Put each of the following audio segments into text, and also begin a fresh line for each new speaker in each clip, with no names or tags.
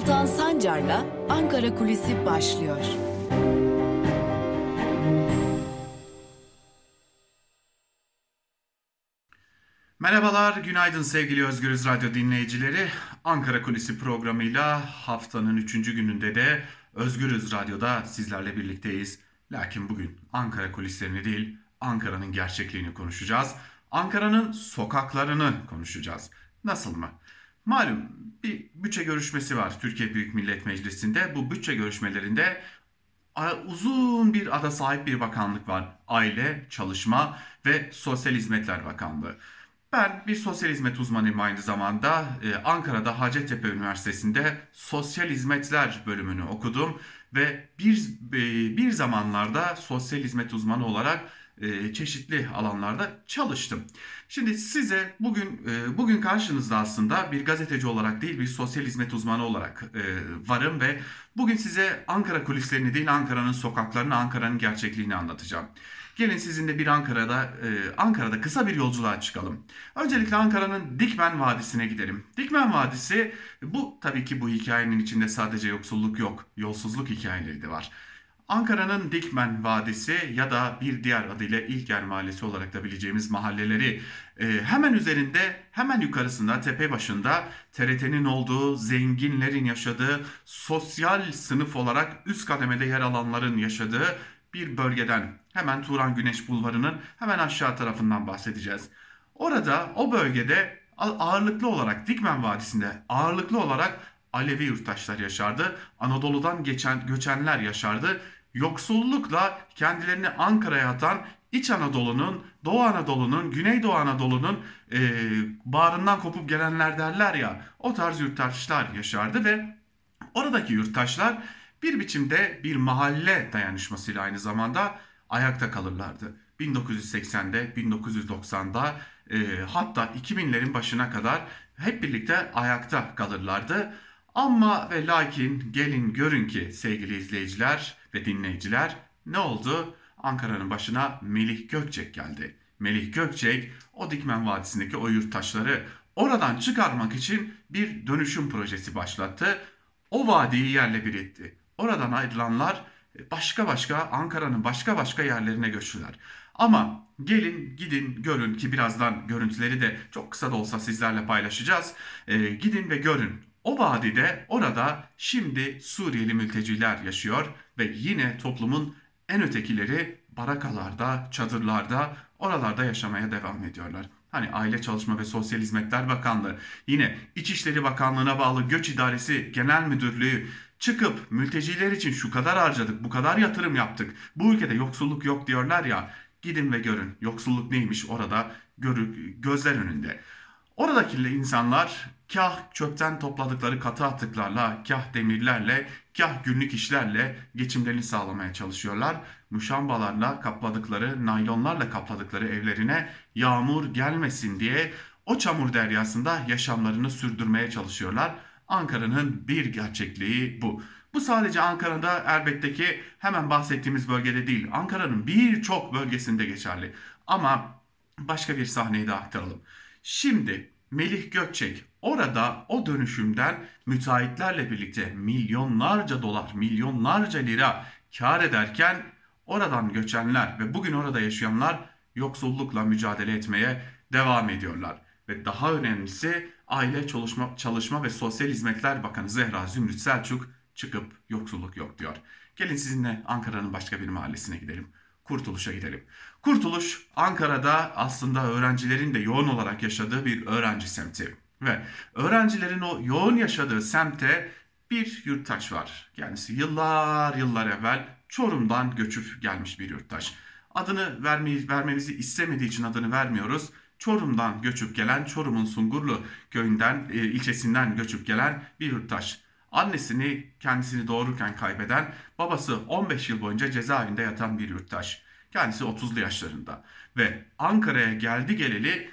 Altan Sancar'la Ankara Kulisi başlıyor.
Merhabalar, günaydın sevgili Özgürüz Radyo dinleyicileri. Ankara Kulisi programıyla haftanın üçüncü gününde de Özgürüz Radyo'da sizlerle birlikteyiz. Lakin bugün Ankara kulislerini değil, Ankara'nın gerçekliğini konuşacağız. Ankara'nın sokaklarını konuşacağız. Nasıl mı? Malum bir bütçe görüşmesi var Türkiye Büyük Millet Meclisi'nde. Bu bütçe görüşmelerinde uzun bir ada sahip bir bakanlık var. Aile, Çalışma ve Sosyal Hizmetler Bakanlığı. Ben bir sosyal hizmet uzmanıyım aynı zamanda. Ee, Ankara'da Hacettepe Üniversitesi'nde sosyal hizmetler bölümünü okudum ve bir e, bir zamanlarda sosyal hizmet uzmanı olarak e, çeşitli alanlarda çalıştım. Şimdi size bugün e, bugün karşınızda aslında bir gazeteci olarak değil bir sosyal hizmet uzmanı olarak e, varım ve bugün size Ankara kulislerini değil Ankara'nın sokaklarını, Ankara'nın gerçekliğini anlatacağım. Gelin sizinle bir Ankara'da e, Ankara'da kısa bir yolculuğa çıkalım. Öncelikle Ankara'nın Dikmen Vadisi'ne gidelim. Dikmen Vadisi bu tabii ki bu hikayenin içinde sadece yoksulluk yok, yolsuzluk hikayeleri de var. Ankara'nın Dikmen Vadisi ya da bir diğer adıyla İlker Mahallesi olarak da bileceğimiz mahalleleri e, hemen üzerinde hemen yukarısında tepe başında TRT'nin olduğu zenginlerin yaşadığı sosyal sınıf olarak üst kademede yer alanların yaşadığı bir bölgeden hemen Turan Güneş Bulvarı'nın hemen aşağı tarafından bahsedeceğiz. Orada o bölgede ağırlıklı olarak Dikmen Vadisi'nde ağırlıklı olarak Alevi yurttaşlar yaşardı. Anadolu'dan geçen göçenler yaşardı. Yoksullukla kendilerini Ankara'ya atan İç Anadolu'nun, Doğu Anadolu'nun, Güneydoğu Anadolu'nun e, bağrından kopup gelenler derler ya o tarz yurttaşlar yaşardı ve oradaki yurttaşlar bir biçimde bir mahalle dayanışmasıyla aynı zamanda ayakta kalırlardı. 1980'de, 1990'da e, hatta 2000'lerin başına kadar hep birlikte ayakta kalırlardı. Ama ve lakin gelin görün ki sevgili izleyiciler ve dinleyiciler ne oldu? Ankara'nın başına Melih Gökçek geldi. Melih Gökçek o Dikmen Vadisi'ndeki o yurttaşları oradan çıkarmak için bir dönüşüm projesi başlattı. O vadiyi yerle bir etti. Oradan ayrılanlar başka başka Ankara'nın başka başka yerlerine göçtüler. Ama gelin gidin görün ki birazdan görüntüleri de çok kısa da olsa sizlerle paylaşacağız. E, gidin ve görün. O vadide orada şimdi Suriyeli mülteciler yaşıyor ve yine toplumun en ötekileri barakalarda, çadırlarda, oralarda yaşamaya devam ediyorlar. Hani Aile Çalışma ve Sosyal Hizmetler Bakanlığı, yine İçişleri Bakanlığı'na bağlı Göç İdaresi Genel Müdürlüğü çıkıp mülteciler için şu kadar harcadık, bu kadar yatırım yaptık. Bu ülkede yoksulluk yok diyorlar ya. Gidin ve görün. Yoksulluk neymiş orada görü, gözler önünde. Oradaki insanlar kah çöpten topladıkları katı atıklarla, kah demirlerle, kah günlük işlerle geçimlerini sağlamaya çalışıyorlar. Muşambalarla kapladıkları, naylonlarla kapladıkları evlerine yağmur gelmesin diye o çamur deryasında yaşamlarını sürdürmeye çalışıyorlar. Ankara'nın bir gerçekliği bu. Bu sadece Ankara'da elbette ki hemen bahsettiğimiz bölgede değil. Ankara'nın birçok bölgesinde geçerli. Ama başka bir sahneyi de aktaralım. Şimdi Melih Gökçek orada o dönüşümden müteahhitlerle birlikte milyonlarca dolar, milyonlarca lira kar ederken oradan göçenler ve bugün orada yaşayanlar yoksullukla mücadele etmeye devam ediyorlar. Ve daha önemlisi Aile Çalışma, Çalışma ve Sosyal Hizmetler Bakanı Zehra Zümrüt Selçuk çıkıp yoksulluk yok diyor. Gelin sizinle Ankara'nın başka bir mahallesine gidelim. Kurtuluş'a gidelim. Kurtuluş Ankara'da aslında öğrencilerin de yoğun olarak yaşadığı bir öğrenci semti. Ve öğrencilerin o yoğun yaşadığı semte bir yurttaş var. Kendisi yıllar yıllar evvel Çorum'dan göçüp gelmiş bir yurttaş. Adını vermeyi, vermemizi istemediği için adını vermiyoruz. Çorum'dan göçüp gelen, Çorum'un Sungurlu köyünden, e, ilçesinden göçüp gelen bir yurttaş. Annesini kendisini doğururken kaybeden, babası 15 yıl boyunca cezaevinde yatan bir yurttaş. Kendisi 30'lu yaşlarında ve Ankara'ya geldi geleli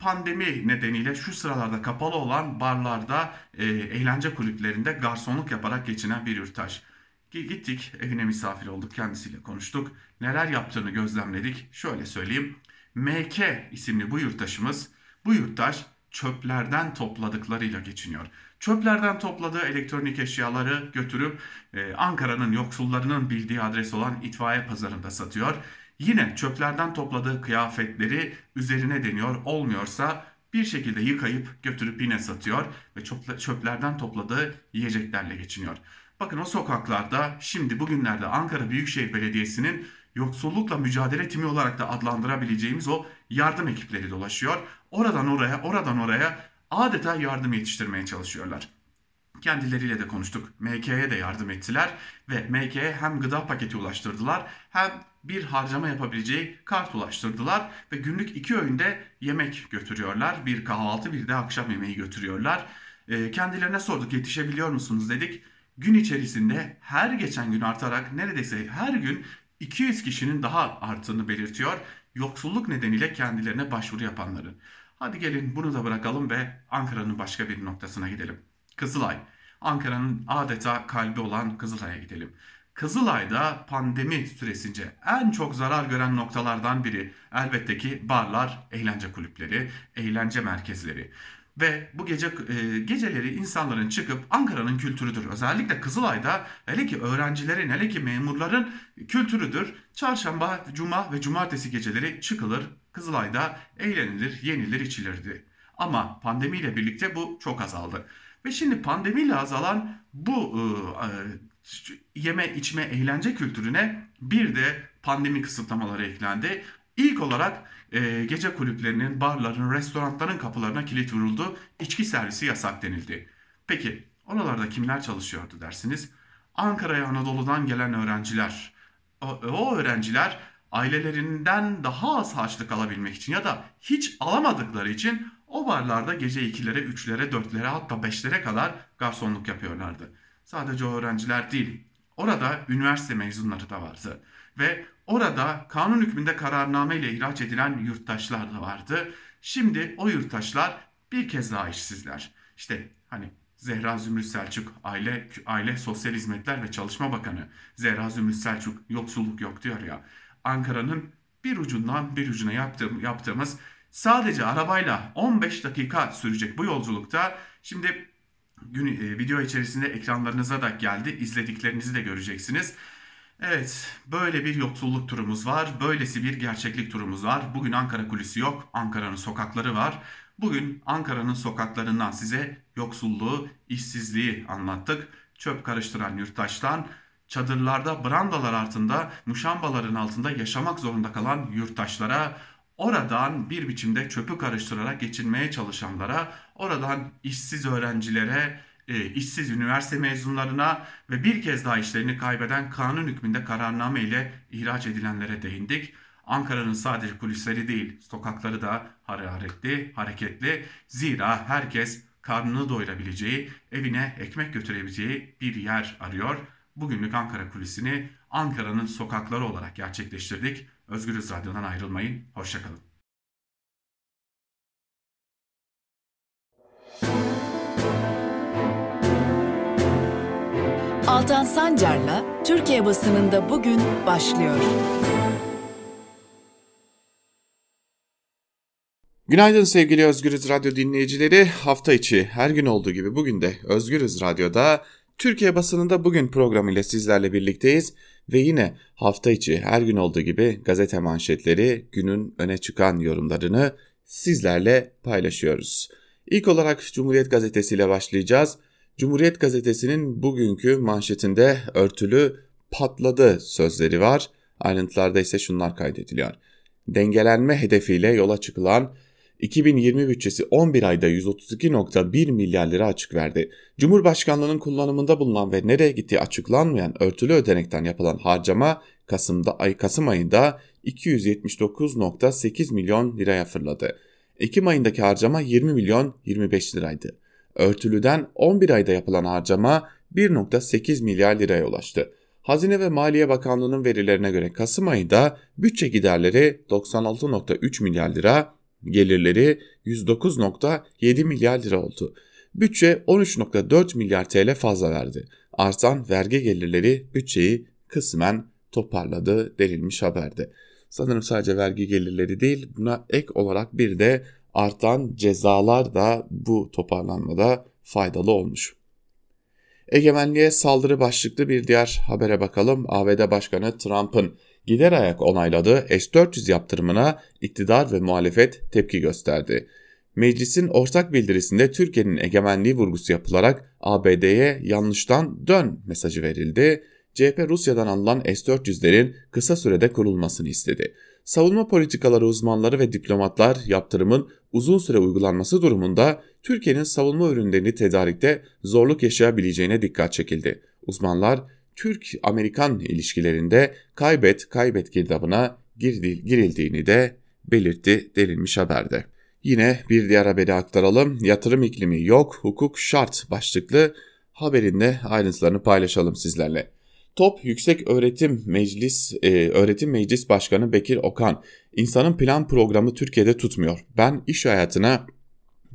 pandemi nedeniyle şu sıralarda kapalı olan barlarda, e, eğlence kulüplerinde garsonluk yaparak geçinen bir yurttaş. Gittik evine misafir olduk kendisiyle konuştuk. Neler yaptığını gözlemledik. Şöyle söyleyeyim. MK isimli bu yurttaşımız, bu yurttaş çöplerden topladıklarıyla geçiniyor. çöplerden topladığı elektronik eşyaları götürüp e, Ankara'nın yoksullarının bildiği adres olan itfaiye pazarında satıyor. Yine çöplerden topladığı kıyafetleri üzerine deniyor. Olmuyorsa bir şekilde yıkayıp götürüp yine satıyor ve çöplerden topladığı yiyeceklerle geçiniyor. Bakın o sokaklarda şimdi bugünlerde Ankara Büyükşehir Belediyesi'nin yoksullukla mücadele timi olarak da adlandırabileceğimiz o yardım ekipleri dolaşıyor. Oradan oraya, oradan oraya adeta yardım yetiştirmeye çalışıyorlar. Kendileriyle de konuştuk. MK'ye de yardım ettiler ve MK'ye hem gıda paketi ulaştırdılar hem bir harcama yapabileceği kart ulaştırdılar ve günlük iki öğünde yemek götürüyorlar. Bir kahvaltı bir de akşam yemeği götürüyorlar. E, kendilerine sorduk yetişebiliyor musunuz dedik. Gün içerisinde her geçen gün artarak neredeyse her gün 200 kişinin daha arttığını belirtiyor. Yoksulluk nedeniyle kendilerine başvuru yapanların. Hadi gelin bunu da bırakalım ve Ankara'nın başka bir noktasına gidelim. Kızılay. Ankara'nın adeta kalbi olan Kızılay'a gidelim. Kızılay'da pandemi süresince en çok zarar gören noktalardan biri elbette ki barlar, eğlence kulüpleri, eğlence merkezleri. Ve bu gece e, geceleri insanların çıkıp Ankara'nın kültürüdür. Özellikle Kızılay'da hele ki öğrencilerin hele ki memurların kültürüdür. Çarşamba, cuma ve cumartesi geceleri çıkılır. Kızılay'da eğlenilir, yenilir, içilirdi. Ama pandemiyle birlikte bu çok azaldı. Ve şimdi pandemiyle azalan bu e, yeme içme eğlence kültürüne bir de pandemi kısıtlamaları eklendi. İlk olarak e, gece kulüplerinin, barların, restoranların kapılarına kilit vuruldu. İçki servisi yasak denildi. Peki oralarda kimler çalışıyordu dersiniz? Ankara'ya Anadolu'dan gelen öğrenciler. O, o öğrenciler ailelerinden daha az harçlık alabilmek için ya da hiç alamadıkları için o barlarda gece 2'lere, 3'lere, 4'lere hatta 5'lere kadar garsonluk yapıyorlardı. Sadece öğrenciler değil. Orada üniversite mezunları da vardı. Ve orada kanun hükmünde kararname ile ihraç edilen yurttaşlar da vardı. Şimdi o yurttaşlar bir kez daha işsizler. İşte hani Zehra Zümrüt Selçuk Aile Aile Sosyal Hizmetler ve Çalışma Bakanı Zehra Zümrüt Selçuk yoksulluk yok diyor ya. Ankara'nın bir ucundan bir ucuna yaptığım, yaptığımız sadece arabayla 15 dakika sürecek bu yolculukta şimdi gün, e, video içerisinde ekranlarınıza da geldi. İzlediklerinizi de göreceksiniz. Evet, böyle bir yoksulluk turumuz var. Böylesi bir gerçeklik turumuz var. Bugün Ankara kulisi yok. Ankara'nın sokakları var. Bugün Ankara'nın sokaklarından size yoksulluğu, işsizliği anlattık. Çöp karıştıran yurttaştan, çadırlarda, brandalar altında, muşambaların altında yaşamak zorunda kalan yurttaşlara, oradan bir biçimde çöpü karıştırarak geçinmeye çalışanlara, oradan işsiz öğrencilere, e, işsiz üniversite mezunlarına ve bir kez daha işlerini kaybeden kanun hükmünde kararname ile ihraç edilenlere değindik. Ankara'nın sadece kulisleri değil, sokakları da hararetli, hareketli. Zira herkes karnını doyurabileceği, evine ekmek götürebileceği bir yer arıyor. Bugünlük Ankara kulisini Ankara'nın sokakları olarak gerçekleştirdik. Özgürüz Radyo'dan ayrılmayın. Hoşçakalın.
Altan Sancar'la Türkiye basınında bugün başlıyor.
Günaydın sevgili Özgürüz Radyo dinleyicileri. Hafta içi her gün olduğu gibi bugün de Özgürüz Radyo'da Türkiye basınında bugün programıyla sizlerle birlikteyiz ve yine hafta içi her gün olduğu gibi gazete manşetleri günün öne çıkan yorumlarını sizlerle paylaşıyoruz. İlk olarak Cumhuriyet Gazetesi ile başlayacağız. Cumhuriyet Gazetesi'nin bugünkü manşetinde örtülü patladı sözleri var. Ayrıntılarda ise şunlar kaydediliyor. Dengelenme hedefiyle yola çıkılan 2020 bütçesi 11 ayda 132.1 milyar lira açık verdi. Cumhurbaşkanlığının kullanımında bulunan ve nereye gittiği açıklanmayan örtülü ödenekten yapılan harcama Kasım'da ay Kasım ayında 279.8 milyon liraya fırladı. Ekim ayındaki harcama 20 milyon 25 liraydı. Örtülüden 11 ayda yapılan harcama 1.8 milyar liraya ulaştı. Hazine ve Maliye Bakanlığı'nın verilerine göre Kasım ayında bütçe giderleri 96.3 milyar lira, gelirleri 109.7 milyar lira oldu. Bütçe 13.4 milyar TL fazla verdi. Artan vergi gelirleri bütçeyi kısmen toparladı denilmiş haberde. Sanırım sadece vergi gelirleri değil buna ek olarak bir de artan cezalar da bu toparlanmada
faydalı olmuş. Egemenliğe saldırı başlıklı bir diğer habere bakalım. ABD Başkanı Trump'ın gider ayak onayladığı S-400 yaptırımına iktidar ve muhalefet tepki gösterdi. Meclisin ortak bildirisinde Türkiye'nin egemenliği vurgusu yapılarak ABD'ye yanlıştan dön mesajı verildi. CHP Rusya'dan alınan S-400'lerin kısa sürede kurulmasını istedi. Savunma politikaları uzmanları ve diplomatlar yaptırımın uzun süre uygulanması durumunda Türkiye'nin savunma ürünlerini tedarikte zorluk yaşayabileceğine dikkat çekildi. Uzmanlar Türk-Amerikan ilişkilerinde kaybet kaybet girdabına girildiğini de belirtti denilmiş haberde. Yine bir diğer haberi aktaralım. Yatırım iklimi yok, hukuk şart başlıklı haberinde ayrıntılarını paylaşalım sizlerle. Top Yüksek Öğretim Meclis e, Öğretim Meclis Başkanı Bekir Okan, insanın plan programı Türkiye'de tutmuyor. Ben iş hayatına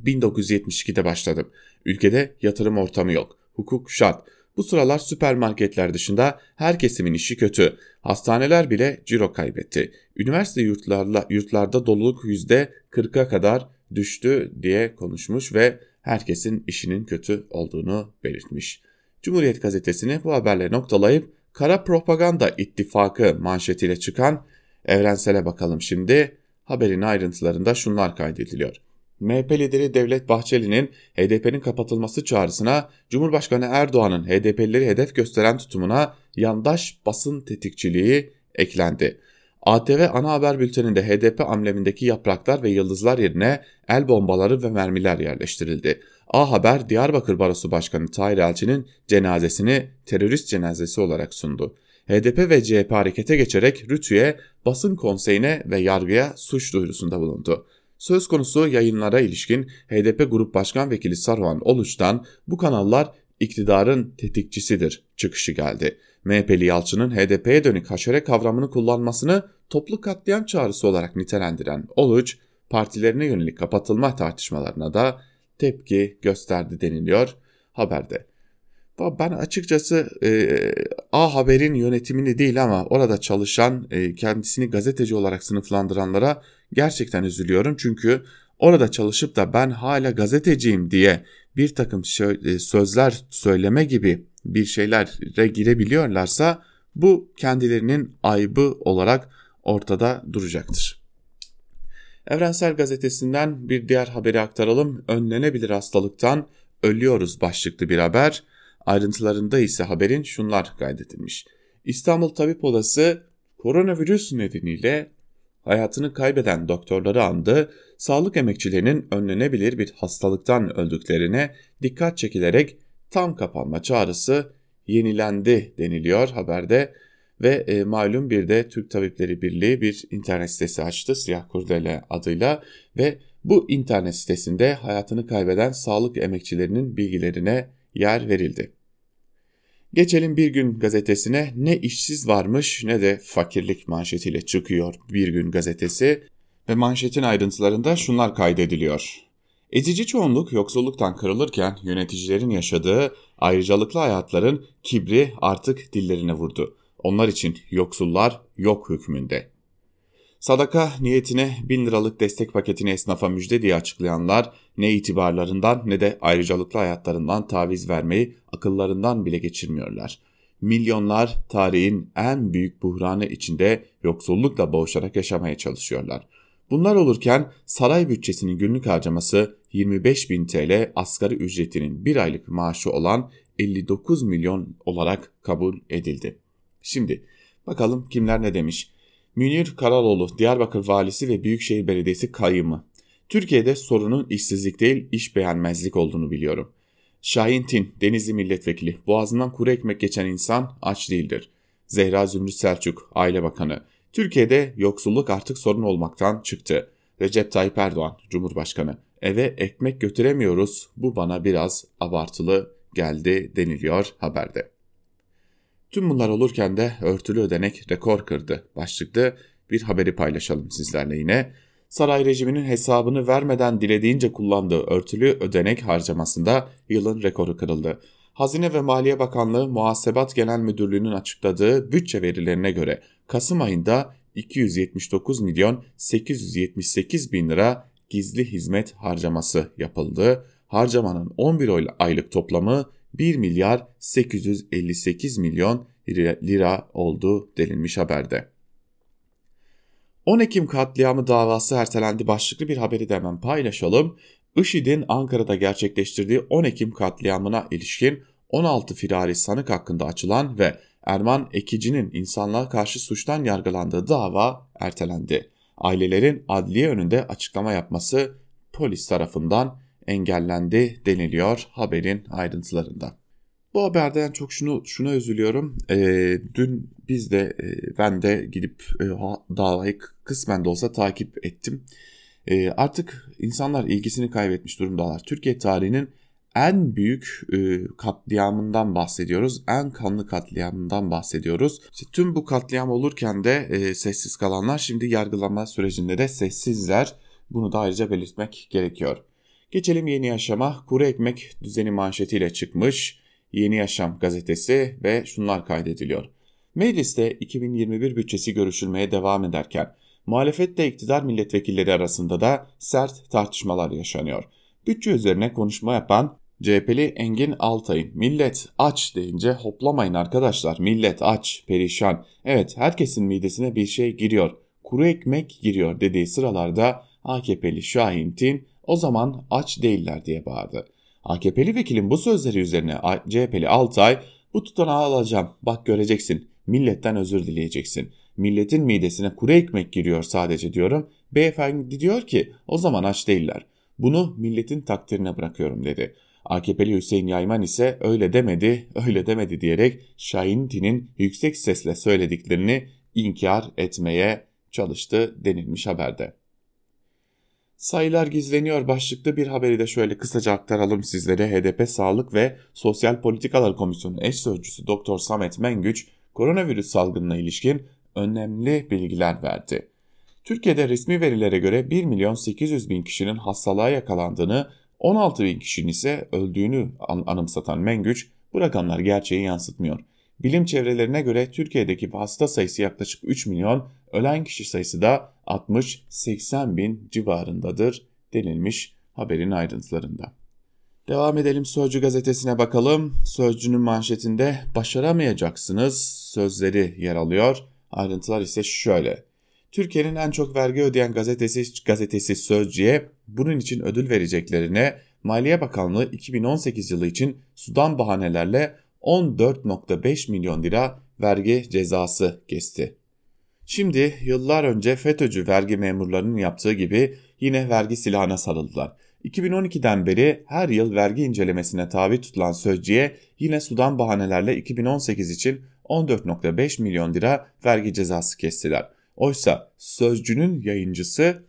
1972'de başladım. Ülkede yatırım ortamı yok. Hukuk şart. Bu sıralar süpermarketler dışında her kesimin işi kötü. Hastaneler bile ciro kaybetti. Üniversite yurtlarla, yurtlarda doluluk %40'a kadar düştü diye konuşmuş ve herkesin işinin kötü olduğunu belirtmiş. Cumhuriyet gazetesini bu haberle noktalayıp kara propaganda ittifakı manşetiyle çıkan evrensele bakalım şimdi. Haberin ayrıntılarında şunlar kaydediliyor. MHP lideri Devlet Bahçeli'nin HDP'nin kapatılması çağrısına Cumhurbaşkanı Erdoğan'ın HDP'lileri hedef gösteren tutumuna yandaş basın tetikçiliği eklendi. ATV ana haber bülteninde HDP amblemindeki yapraklar ve yıldızlar yerine el bombaları ve mermiler yerleştirildi. A Haber Diyarbakır Barosu Başkanı Tahir Elçi'nin cenazesini terörist cenazesi olarak sundu. HDP ve CHP harekete geçerek Rütü'ye, basın konseyine ve yargıya suç duyurusunda bulundu. Söz konusu yayınlara ilişkin HDP Grup Başkan Vekili Sarvan Oluç'tan bu kanallar iktidarın tetikçisidir çıkışı geldi. MHP'li Yalçın'ın HDP'ye dönük haşere kavramını kullanmasını toplu katliam çağrısı olarak nitelendiren Oluç, partilerine yönelik kapatılma tartışmalarına da tepki gösterdi deniliyor haberde. Ben açıkçası e, A Haber'in yönetimini değil ama orada çalışan e, kendisini gazeteci olarak sınıflandıranlara gerçekten üzülüyorum. Çünkü orada çalışıp da ben hala gazeteciyim diye bir takım e, sözler söyleme gibi bir şeylere girebiliyorlarsa bu kendilerinin aybı olarak ortada duracaktır. Evrensel Gazetesi'nden bir diğer haberi aktaralım. Önlenebilir hastalıktan ölüyoruz başlıklı bir haber. Ayrıntılarında ise haberin şunlar kaydedilmiş. İstanbul Tabip Odası koronavirüs nedeniyle hayatını kaybeden doktorları andı, sağlık emekçilerinin önlenebilir bir hastalıktan öldüklerine dikkat çekilerek tam kapanma çağrısı yenilendi deniliyor haberde ve e, malum bir de Türk Tabipleri Birliği bir internet sitesi açtı Siyah Kurdele adıyla ve bu internet sitesinde hayatını kaybeden sağlık emekçilerinin bilgilerine yer verildi. Geçelim Bir Gün gazetesine ne işsiz varmış ne de fakirlik manşetiyle çıkıyor Bir Gün gazetesi ve manşetin ayrıntılarında şunlar kaydediliyor. Ezici çoğunluk yoksulluktan kırılırken yöneticilerin yaşadığı ayrıcalıklı hayatların kibri artık dillerine vurdu. Onlar için yoksullar yok hükmünde. Sadaka niyetine 1000 liralık destek paketini esnafa müjde diye açıklayanlar ne itibarlarından ne de ayrıcalıklı hayatlarından taviz vermeyi akıllarından bile geçirmiyorlar. Milyonlar tarihin en büyük buhranı içinde yoksullukla boğuşarak yaşamaya çalışıyorlar. Bunlar olurken saray bütçesinin günlük harcaması 25 bin TL asgari ücretinin bir aylık maaşı olan 59 milyon olarak kabul edildi. Şimdi bakalım kimler ne demiş. Münir Karaloğlu, Diyarbakır Valisi ve Büyükşehir Belediyesi kayyımı. Türkiye'de sorunun işsizlik değil iş beğenmezlik olduğunu biliyorum. Şahin Tin, Denizli Milletvekili, boğazından kuru ekmek geçen insan aç değildir. Zehra Zümrüt Selçuk, Aile Bakanı. Türkiye'de yoksulluk artık sorun olmaktan çıktı. Recep Tayyip Erdoğan, Cumhurbaşkanı. Eve ekmek götüremiyoruz, bu bana biraz abartılı geldi deniliyor haberde. Tüm bunlar olurken de örtülü ödenek rekor kırdı. Başlıklı bir haberi paylaşalım sizlerle yine. Saray rejiminin hesabını vermeden dilediğince kullandığı örtülü ödenek harcamasında yılın rekoru kırıldı. Hazine ve Maliye Bakanlığı Muhasebat Genel Müdürlüğü'nün açıkladığı bütçe verilerine göre Kasım ayında 279 milyon 878 bin lira gizli hizmet harcaması yapıldı. harcamanın 11 aylık toplamı 1 milyar 858 milyon lira oldu denilmiş haberde. 10 Ekim katliamı davası ertelendi başlıklı bir haberi de hemen paylaşalım. IŞİD'in Ankara'da gerçekleştirdiği 10 Ekim katliamına ilişkin 16 firari sanık hakkında açılan ve Erman Ekici'nin insanlığa karşı suçtan yargılandığı dava ertelendi. Ailelerin adliye önünde açıklama yapması polis tarafından engellendi deniliyor haberin ayrıntılarında. Bu haberden çok şunu şuna üzülüyorum. E, dün biz de e, ben de gidip e, davayı kısmen de olsa takip ettim. E, artık insanlar ilgisini kaybetmiş durumdalar. Türkiye tarihinin en büyük e, katliamından bahsediyoruz. En kanlı katliamından bahsediyoruz. İşte tüm bu katliam olurken de e, sessiz kalanlar şimdi yargılama sürecinde de sessizler. Bunu da ayrıca belirtmek gerekiyor. Geçelim yeni yaşama. Kuru ekmek düzeni manşetiyle çıkmış. Yeni Yaşam gazetesi ve şunlar kaydediliyor. Mecliste 2021 bütçesi görüşülmeye devam ederken muhalefetle iktidar milletvekilleri arasında da sert tartışmalar yaşanıyor. Bütçe üzerine konuşma yapan CHP'li Engin Altay'ın millet aç deyince hoplamayın arkadaşlar millet aç perişan evet herkesin midesine bir şey giriyor kuru ekmek giriyor dediği sıralarda AKP'li Şahin Tin o zaman aç değiller diye bağırdı. AKP'li vekilin bu sözleri üzerine CHP'li Altay bu tutanağı alacağım bak göreceksin milletten özür dileyeceksin. Milletin midesine kuru ekmek giriyor sadece diyorum. Beyefendi diyor ki o zaman aç değiller. Bunu milletin takdirine bırakıyorum dedi. AKP'li Hüseyin Yayman ise öyle demedi, öyle demedi diyerek Şahin Tin'in yüksek sesle söylediklerini inkar etmeye çalıştı denilmiş haberde. Sayılar gizleniyor başlıklı bir haberi de şöyle kısaca aktaralım sizlere. HDP Sağlık ve Sosyal Politikalar Komisyonu eş sözcüsü Doktor Samet Mengüç koronavirüs salgınına ilişkin önemli bilgiler verdi. Türkiye'de resmi verilere göre 1 milyon 800 bin kişinin hastalığa yakalandığını, 16 bin kişinin ise öldüğünü anımsatan Mengüç bu rakamlar gerçeği yansıtmıyor. Bilim çevrelerine göre Türkiye'deki hasta sayısı yaklaşık 3 milyon, ölen kişi sayısı da 60-80 bin civarındadır denilmiş haberin ayrıntılarında. Devam edelim Sözcü gazetesine bakalım. Sözcünün manşetinde başaramayacaksınız sözleri yer alıyor. Ayrıntılar ise şöyle. Türkiye'nin en çok vergi ödeyen gazetesi, gazetesi Sözcü'ye bunun için ödül vereceklerine Maliye Bakanlığı 2018 yılı için sudan bahanelerle 14.5 milyon lira vergi cezası kesti. Şimdi yıllar önce FETÖ'cü vergi memurlarının yaptığı gibi yine vergi silahına sarıldılar. 2012'den beri her yıl vergi incelemesine tabi tutulan sözcüye yine sudan bahanelerle 2018 için 14.5 milyon lira vergi cezası kestiler. Oysa sözcünün yayıncısı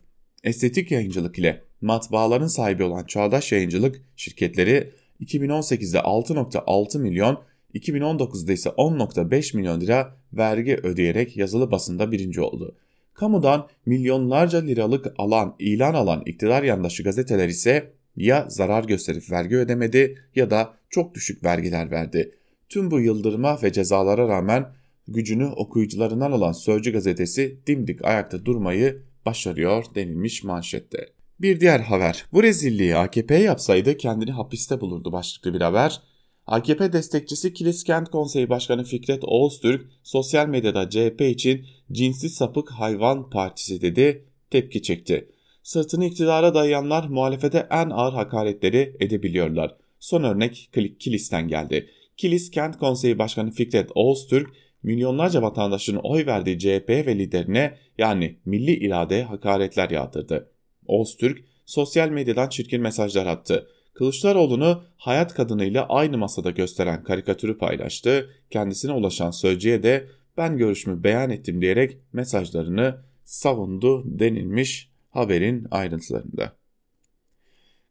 estetik yayıncılık ile matbaaların sahibi olan Çağdaş Yayıncılık şirketleri 2018'de 6.6 milyon, 2019'da ise 10.5 milyon lira vergi ödeyerek yazılı basında birinci oldu. Kamudan milyonlarca liralık alan, ilan alan iktidar yandaşı gazeteler ise ya zarar gösterip vergi ödemedi ya da çok düşük vergiler verdi. Tüm bu yıldırma ve cezalara rağmen gücünü okuyucularından alan Sözcü gazetesi dimdik ayakta durmayı başarıyor denilmiş manşette. Bir diğer haber. Bu rezilliği AKP yapsaydı kendini hapiste bulurdu başlıklı bir haber. AKP destekçisi Kilis Kent Konseyi Başkanı Fikret Oğuztürk sosyal medyada CHP için cinsi sapık hayvan partisi dedi, tepki çekti. Sırtını iktidara dayayanlar muhalefete en ağır hakaretleri edebiliyorlar. Son örnek Kilis'ten geldi. Kilis Kent Konseyi Başkanı Fikret Oğuztürk milyonlarca vatandaşın oy verdiği CHP ve liderine yani milli iradeye hakaretler yağdırdı. Oğuztürk sosyal medyadan çirkin mesajlar attı. Kılıçdaroğlu'nu hayat kadınıyla aynı masada gösteren karikatürü paylaştı. Kendisine ulaşan sözcüye de ben görüşümü beyan ettim diyerek mesajlarını savundu denilmiş haberin ayrıntılarında.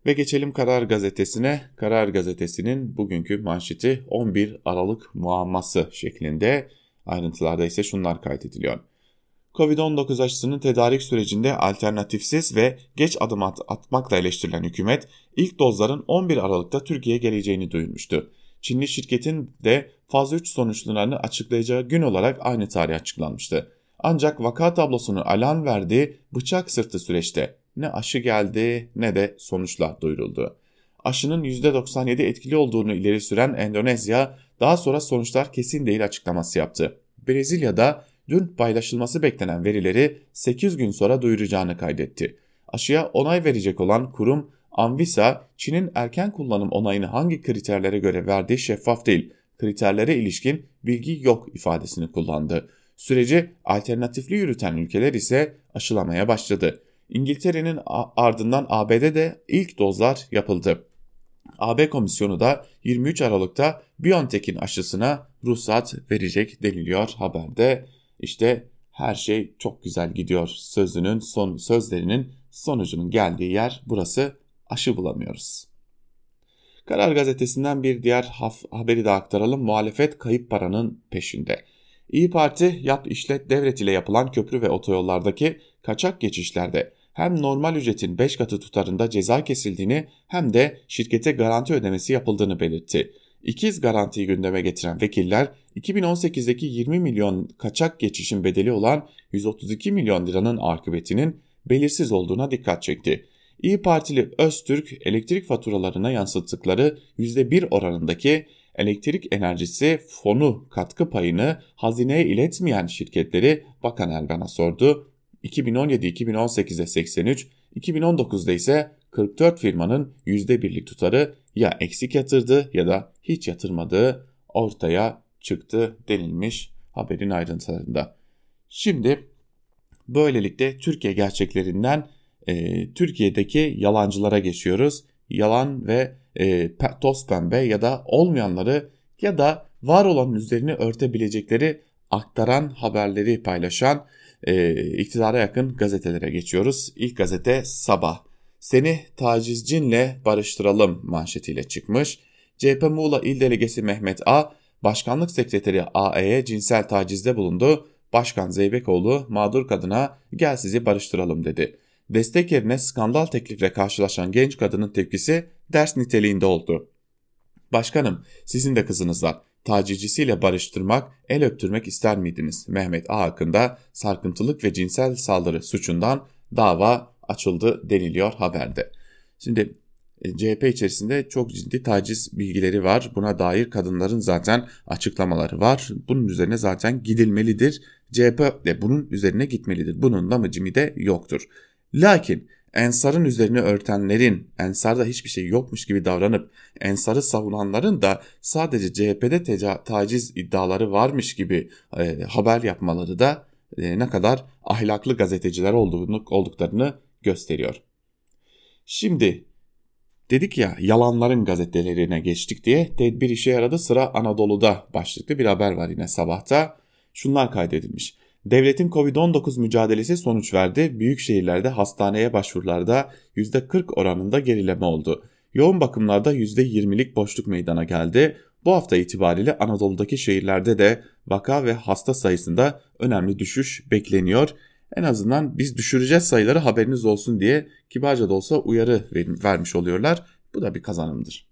Ve geçelim Karar Gazetesi'ne. Karar Gazetesi'nin bugünkü manşeti 11 Aralık muamması şeklinde. Ayrıntılarda ise şunlar kaydediliyor. Covid-19 aşısının tedarik sürecinde alternatifsiz ve geç adım at atmakla eleştirilen hükümet ilk dozların 11 Aralık'ta Türkiye'ye geleceğini duyurmuştu. Çinli şirketin de faz 3 sonuçlarını açıklayacağı gün olarak aynı tarih açıklanmıştı. Ancak vaka tablosunu alan verdiği bıçak sırtı süreçte ne aşı geldi ne de sonuçlar duyuruldu. aşının %97 etkili olduğunu ileri süren Endonezya daha sonra sonuçlar kesin değil açıklaması yaptı. Brezilya'da dün paylaşılması beklenen verileri 8 gün sonra duyuracağını kaydetti. Aşıya onay verecek olan kurum Anvisa, Çin'in erken kullanım onayını hangi kriterlere göre verdiği şeffaf değil, kriterlere ilişkin bilgi yok ifadesini kullandı. Süreci alternatifli yürüten ülkeler ise aşılamaya başladı. İngiltere'nin ardından ABD'de ilk dozlar yapıldı. AB Komisyonu da 23 Aralık'ta BioNTech'in aşısına ruhsat verecek deniliyor haberde. İşte her şey çok güzel gidiyor sözünün son sözlerinin sonucunun geldiği yer burası aşı bulamıyoruz. Karar gazetesinden bir diğer haberi de aktaralım. Muhalefet kayıp paranın peşinde. İyi Parti yap işlet devlet ile yapılan köprü ve otoyollardaki kaçak geçişlerde hem normal ücretin 5 katı tutarında ceza kesildiğini hem de şirkete garanti ödemesi yapıldığını belirtti. İkiz garantiyi gündeme getiren vekiller 2018'deki 20 milyon kaçak geçişin bedeli olan 132 milyon liranın akıbetinin belirsiz olduğuna dikkat çekti. İyi Partili Öztürk elektrik faturalarına yansıttıkları %1 oranındaki elektrik enerjisi fonu katkı payını hazineye iletmeyen şirketleri Bakan Elvan'a sordu. 2017-2018'de 83, 2019'da ise 44 firmanın %1'lik tutarı ya eksik yatırdı ya da hiç yatırmadığı ortaya çıktı denilmiş haberin ayrıntılarında. Şimdi böylelikle Türkiye gerçeklerinden e, Türkiye'deki yalancılara geçiyoruz. Yalan ve e, toz pembe ya da olmayanları ya da var olanın üzerine örtebilecekleri aktaran haberleri paylaşan e, iktidara yakın gazetelere geçiyoruz. İlk gazete Sabah. Seni tacizcinle barıştıralım manşetiyle çıkmış. CHP Muğla İl Delegesi Mehmet A, Başkanlık Sekreteri AE'ye cinsel tacizde bulundu. Başkan Zeybekoğlu mağdur kadına gel sizi barıştıralım dedi. Destek yerine skandal teklifle karşılaşan genç kadının tepkisi ders niteliğinde oldu. Başkanım sizin de kızınız var tacizcisiyle barıştırmak, el öptürmek ister miydiniz? Mehmet A hakkında sarkıntılık ve cinsel saldırı suçundan dava açıldı deniliyor haberde. Şimdi CHP içerisinde çok ciddi taciz bilgileri var. Buna dair kadınların zaten açıklamaları var. Bunun üzerine zaten gidilmelidir. CHP de bunun üzerine gitmelidir. Bunun da mıcımı de yoktur. Lakin Ensar'ın üzerine örtenlerin Ensar'da hiçbir şey yokmuş gibi davranıp Ensar'ı savunanların da sadece CHP'de taciz iddiaları varmış gibi e, haber yapmaları da e, ne kadar ahlaklı gazeteciler olduğunu, olduklarını gösteriyor. Şimdi dedik ya yalanların gazetelerine geçtik diye tedbir işe yaradı sıra Anadolu'da başlıklı bir haber var yine sabahta. Şunlar kaydedilmiş. Devletin Covid-19 mücadelesi sonuç verdi. Büyük şehirlerde hastaneye başvurularda %40 oranında gerileme oldu. Yoğun bakımlarda %20'lik boşluk meydana geldi. Bu hafta itibariyle Anadolu'daki şehirlerde de vaka ve hasta sayısında önemli düşüş bekleniyor. En azından biz düşüreceğiz sayıları haberiniz olsun diye kibarca da olsa uyarı vermiş oluyorlar. Bu da bir kazanımdır.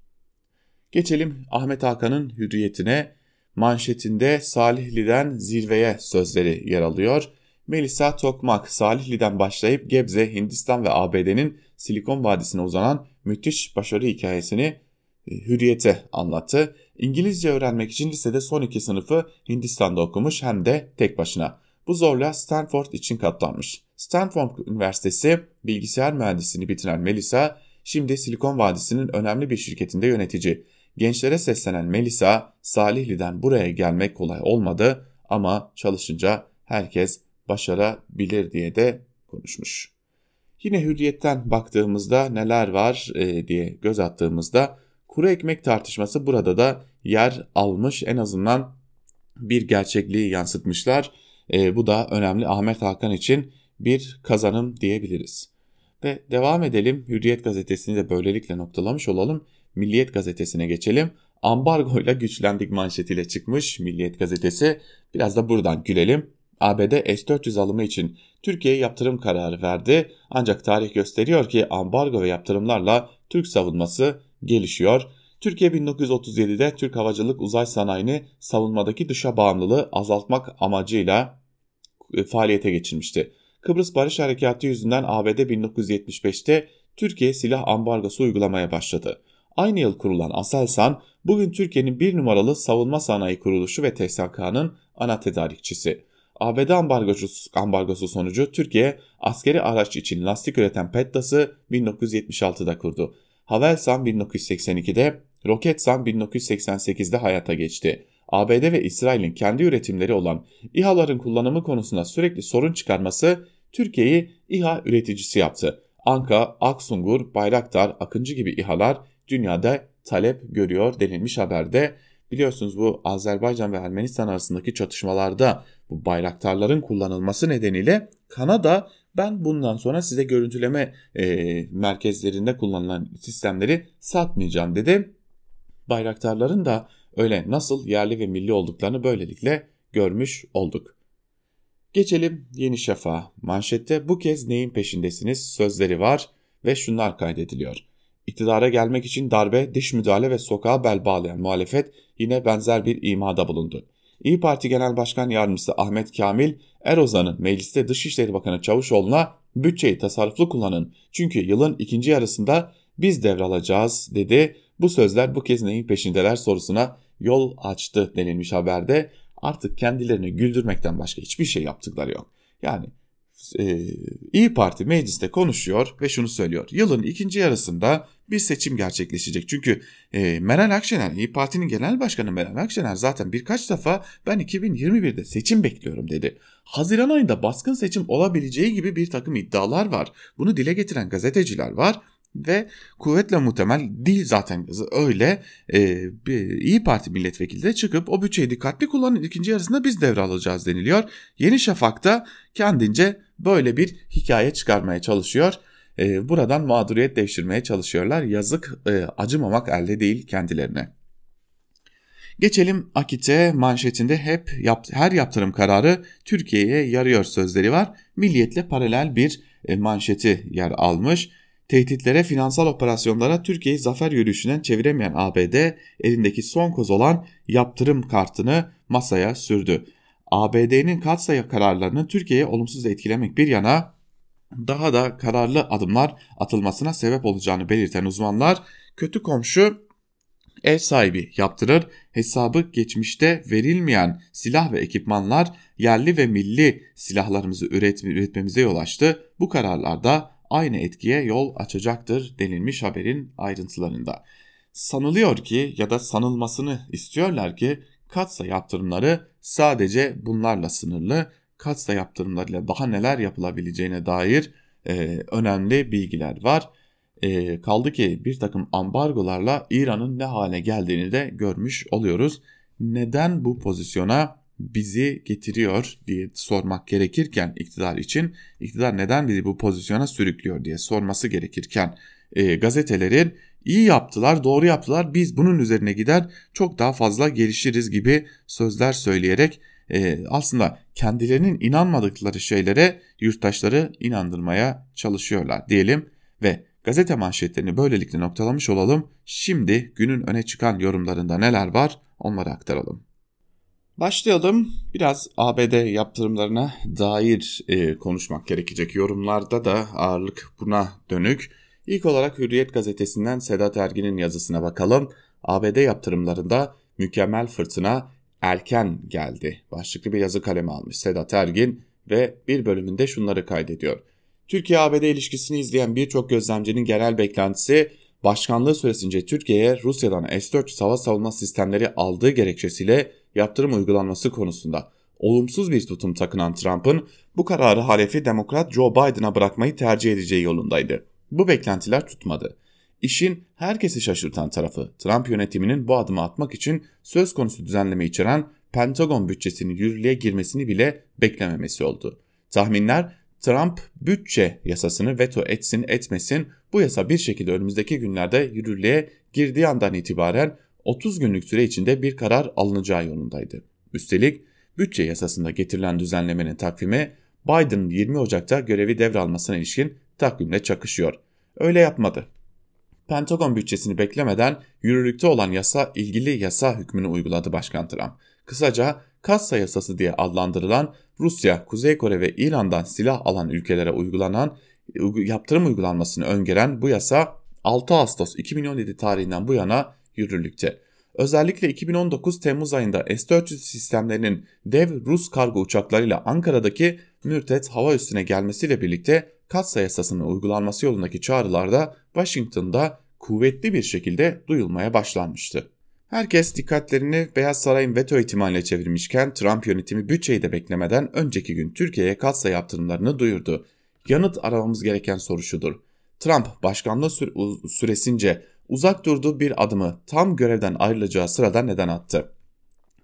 Geçelim Ahmet Hakan'ın hürriyetine manşetinde Salihli'den zirveye sözleri yer alıyor. Melisa Tokmak, Salihli'den başlayıp Gebze, Hindistan ve ABD'nin Silikon Vadisi'ne uzanan müthiş başarı hikayesini e, Hürriyet'e anlattı. İngilizce öğrenmek için lisede son iki sınıfı Hindistan'da okumuş hem de tek başına. Bu zorla Stanford için katlanmış. Stanford Üniversitesi bilgisayar mühendisliğini bitiren Melisa, şimdi Silikon Vadisi'nin önemli bir şirketinde yönetici. Gençlere seslenen Melisa, Salihli'den buraya gelmek kolay olmadı ama çalışınca herkes başarabilir diye de konuşmuş. Yine hürriyetten baktığımızda neler var e, diye göz attığımızda kuru ekmek tartışması burada da yer almış en azından bir gerçekliği yansıtmışlar. E, bu da önemli Ahmet Hakan için bir kazanım diyebiliriz. Ve devam edelim Hürriyet gazetesini de böylelikle noktalamış olalım. Milliyet gazetesine geçelim. Ambargoyla güçlendik manşetiyle çıkmış Milliyet gazetesi. Biraz da buradan gülelim. ABD S-400 alımı için Türkiye'ye yaptırım kararı verdi. Ancak tarih gösteriyor ki ambargo ve yaptırımlarla Türk savunması gelişiyor. Türkiye 1937'de Türk havacılık uzay sanayini savunmadaki dışa bağımlılığı azaltmak amacıyla e, faaliyete geçirmişti. Kıbrıs Barış Harekatı yüzünden ABD 1975'te Türkiye silah ambargosu uygulamaya başladı. Aynı yıl kurulan Aselsan, bugün Türkiye'nin bir numaralı savunma sanayi kuruluşu ve TSK'nın ana tedarikçisi. ABD ambargosu, ambargosu sonucu Türkiye askeri araç için lastik üreten Pettas'ı 1976'da kurdu. Havelsan 1982'de, Roketsan 1988'de hayata geçti. ABD ve İsrail'in kendi üretimleri olan İHA'ların kullanımı konusunda sürekli sorun çıkarması Türkiye'yi İHA üreticisi yaptı. Anka, Aksungur, Bayraktar, Akıncı gibi İHA'lar dünyada talep görüyor denilmiş haberde. Biliyorsunuz bu Azerbaycan ve Ermenistan arasındaki çatışmalarda bu bayraktarların kullanılması nedeniyle Kanada ben bundan sonra size görüntüleme e, merkezlerinde kullanılan sistemleri satmayacağım dedi. Bayraktarların da öyle nasıl yerli ve milli olduklarını böylelikle görmüş olduk. Geçelim Yeni Şafak'a. Manşette bu kez neyin peşindesiniz sözleri var ve şunlar kaydediliyor. İktidara gelmek için darbe, dış müdahale ve sokağa bel bağlayan muhalefet yine benzer bir imada bulundu. İyi Parti Genel Başkan Yardımcısı Ahmet Kamil, Erozan'ın mecliste Dışişleri Bakanı Çavuşoğlu'na bütçeyi tasarruflu kullanın çünkü yılın ikinci yarısında biz devralacağız dedi. Bu sözler bu kez neyin peşindeler sorusuna yol açtı denilmiş haberde. Artık kendilerini güldürmekten başka hiçbir şey yaptıkları yok. Yani e, İyi Parti mecliste konuşuyor ve şunu söylüyor. Yılın ikinci yarısında bir seçim gerçekleşecek. Çünkü e, Meral Akşener, İyi Parti'nin genel başkanı Meral Akşener zaten birkaç defa ben 2021'de seçim bekliyorum dedi. Haziran ayında baskın seçim olabileceği gibi bir takım iddialar var. Bunu dile getiren gazeteciler var ve kuvvetle muhtemel değil zaten öyle e, İyi Parti milletvekili de çıkıp o bütçeyi dikkatli kullanın ikinci yarısında biz devralacağız deniliyor. Yeni Şafak'ta kendince böyle bir hikaye çıkarmaya çalışıyor. E, buradan mağduriyet devşirmeye çalışıyorlar. Yazık e, acımamak elde değil kendilerine. Geçelim Akit'e manşetinde hep yap, her yaptırım kararı Türkiye'ye yarıyor sözleri var. Milliyetle paralel bir e, manşeti yer almış. Tehditlere, finansal operasyonlara Türkiye'yi zafer yürüyüşünden çeviremeyen ABD elindeki son koz olan yaptırım kartını masaya sürdü. ABD'nin katsayı kararlarını Türkiye'ye olumsuz etkilemek bir yana daha da kararlı adımlar atılmasına sebep olacağını belirten uzmanlar kötü komşu ev sahibi yaptırır, hesabı geçmişte verilmeyen silah ve ekipmanlar yerli ve milli silahlarımızı üretmemize yol açtı. Bu kararlarda aynı etkiye yol açacaktır denilmiş haberin ayrıntılarında. Sanılıyor ki ya da sanılmasını istiyorlar ki katsa yaptırımları sadece bunlarla sınırlı. Katsa yaptırımlarıyla daha neler yapılabileceğine dair e, önemli bilgiler var. E, kaldı ki bir takım ambargolarla İran'ın ne hale geldiğini de görmüş oluyoruz. Neden bu pozisyona bizi getiriyor diye sormak gerekirken iktidar için iktidar neden bizi bu pozisyona sürüklüyor diye sorması gerekirken e, gazetelerin iyi yaptılar doğru yaptılar biz bunun üzerine gider çok daha fazla gelişiriz gibi sözler söyleyerek e, aslında kendilerinin inanmadıkları şeylere yurttaşları inandırmaya çalışıyorlar diyelim ve gazete manşetlerini böylelikle noktalamış olalım. Şimdi günün öne çıkan yorumlarında neler var onları aktaralım. Başlayalım. Biraz ABD yaptırımlarına dair e, konuşmak gerekecek. Yorumlarda da ağırlık buna dönük. İlk olarak Hürriyet gazetesinden Sedat Ergin'in yazısına bakalım. ABD yaptırımlarında mükemmel fırtına erken geldi. Başlıklı bir yazı kalemi almış Sedat Ergin ve bir bölümünde şunları kaydediyor. Türkiye-ABD ilişkisini izleyen birçok gözlemcinin genel beklentisi başkanlığı süresince Türkiye'ye Rusya'dan S-4 hava savunma sistemleri aldığı gerekçesiyle yaptırım uygulanması konusunda olumsuz bir tutum takınan Trump'ın bu kararı halefi Demokrat Joe Biden'a bırakmayı tercih edeceği yolundaydı. Bu beklentiler tutmadı. İşin herkesi şaşırtan tarafı Trump yönetiminin bu adımı atmak için söz konusu düzenleme içeren Pentagon bütçesinin yürürlüğe girmesini bile beklememesi oldu. Tahminler Trump bütçe yasasını veto etsin etmesin bu yasa bir şekilde önümüzdeki günlerde yürürlüğe girdiği andan itibaren 30 günlük süre içinde bir karar alınacağı yolundaydı. Üstelik bütçe yasasında getirilen düzenlemenin takvimi Biden'ın 20 Ocak'ta görevi devralmasına ilişkin takvimle çakışıyor. Öyle yapmadı. Pentagon bütçesini beklemeden yürürlükte olan yasa ilgili yasa hükmünü uyguladı Başkan Trump. Kısaca kassa yasası diye adlandırılan Rusya, Kuzey Kore ve İran'dan silah alan ülkelere uygulanan yaptırım uygulanmasını öngören bu yasa 6 Ağustos 2017 tarihinden bu yana yürürlükte. Özellikle 2019 Temmuz ayında S-400 sistemlerinin dev Rus kargo uçaklarıyla Ankara'daki Mürtet hava üstüne gelmesiyle birlikte Katsa yasasının uygulanması yolundaki çağrılarda Washington'da kuvvetli bir şekilde duyulmaya başlanmıştı. Herkes dikkatlerini Beyaz Saray'ın veto ihtimaline çevirmişken Trump yönetimi bütçeyi de beklemeden önceki gün Türkiye'ye katsa yaptırımlarını duyurdu. Yanıt aramamız gereken soru şudur. Trump başkanlığı süre süresince uzak durduğu bir adımı tam görevden ayrılacağı sırada neden attı?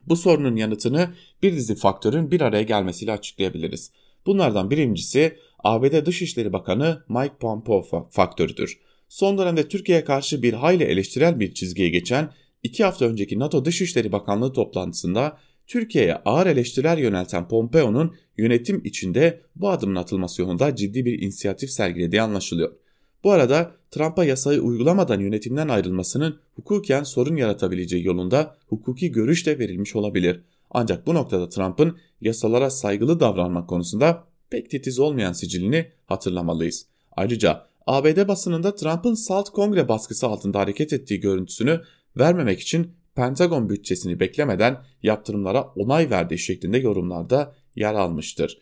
Bu sorunun yanıtını bir dizi faktörün bir araya gelmesiyle açıklayabiliriz. Bunlardan birincisi ABD Dışişleri Bakanı Mike Pompeo faktörüdür. Son dönemde Türkiye'ye karşı bir hayli eleştirel bir çizgiye geçen iki hafta önceki NATO Dışişleri Bakanlığı toplantısında Türkiye'ye ağır eleştiriler yönelten Pompeo'nun yönetim içinde bu adımın atılması yolunda ciddi bir inisiyatif sergilediği anlaşılıyor. Bu arada Trump'a yasayı uygulamadan yönetimden ayrılmasının hukuken sorun yaratabileceği yolunda hukuki görüş de verilmiş olabilir. Ancak bu noktada Trump'ın yasalara saygılı davranmak konusunda pek titiz olmayan sicilini hatırlamalıyız. Ayrıca ABD basınında Trump'ın Salt Kongre baskısı altında hareket ettiği görüntüsünü vermemek için Pentagon bütçesini beklemeden yaptırımlara onay verdiği şeklinde yorumlarda yer almıştır.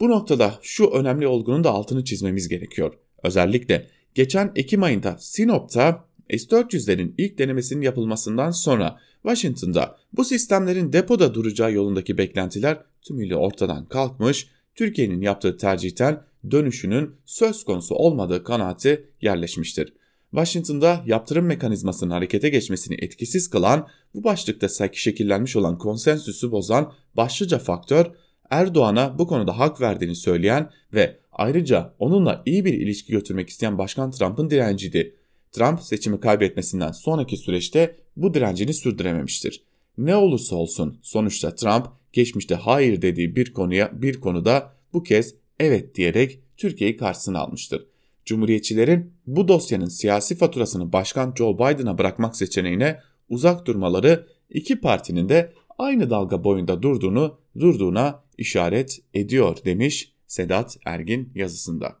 Bu noktada şu önemli olgunun da altını çizmemiz gerekiyor. Özellikle geçen Ekim ayında Sinop'ta S-400'lerin ilk denemesinin yapılmasından sonra Washington'da bu sistemlerin depoda duracağı yolundaki beklentiler tümüyle ortadan kalkmış, Türkiye'nin yaptığı tercihten dönüşünün söz konusu olmadığı kanaati yerleşmiştir. Washington'da yaptırım mekanizmasının harekete geçmesini etkisiz kılan, bu başlıkta şekillenmiş olan konsensüsü bozan başlıca faktör Erdoğan'a bu konuda hak verdiğini söyleyen ve ayrıca onunla iyi bir ilişki götürmek isteyen Başkan Trump'ın direnciydi. Trump seçimi kaybetmesinden sonraki süreçte bu direncini sürdürememiştir. Ne olursa olsun sonuçta Trump geçmişte hayır dediği bir konuya bir konuda bu kez evet diyerek Türkiye'yi karşısına almıştır. Cumhuriyetçilerin bu dosyanın siyasi faturasını Başkan Joe Biden'a bırakmak seçeneğine uzak durmaları iki partinin de aynı dalga boyunda durduğunu durduğuna işaret ediyor demiş Sedat Ergin yazısında.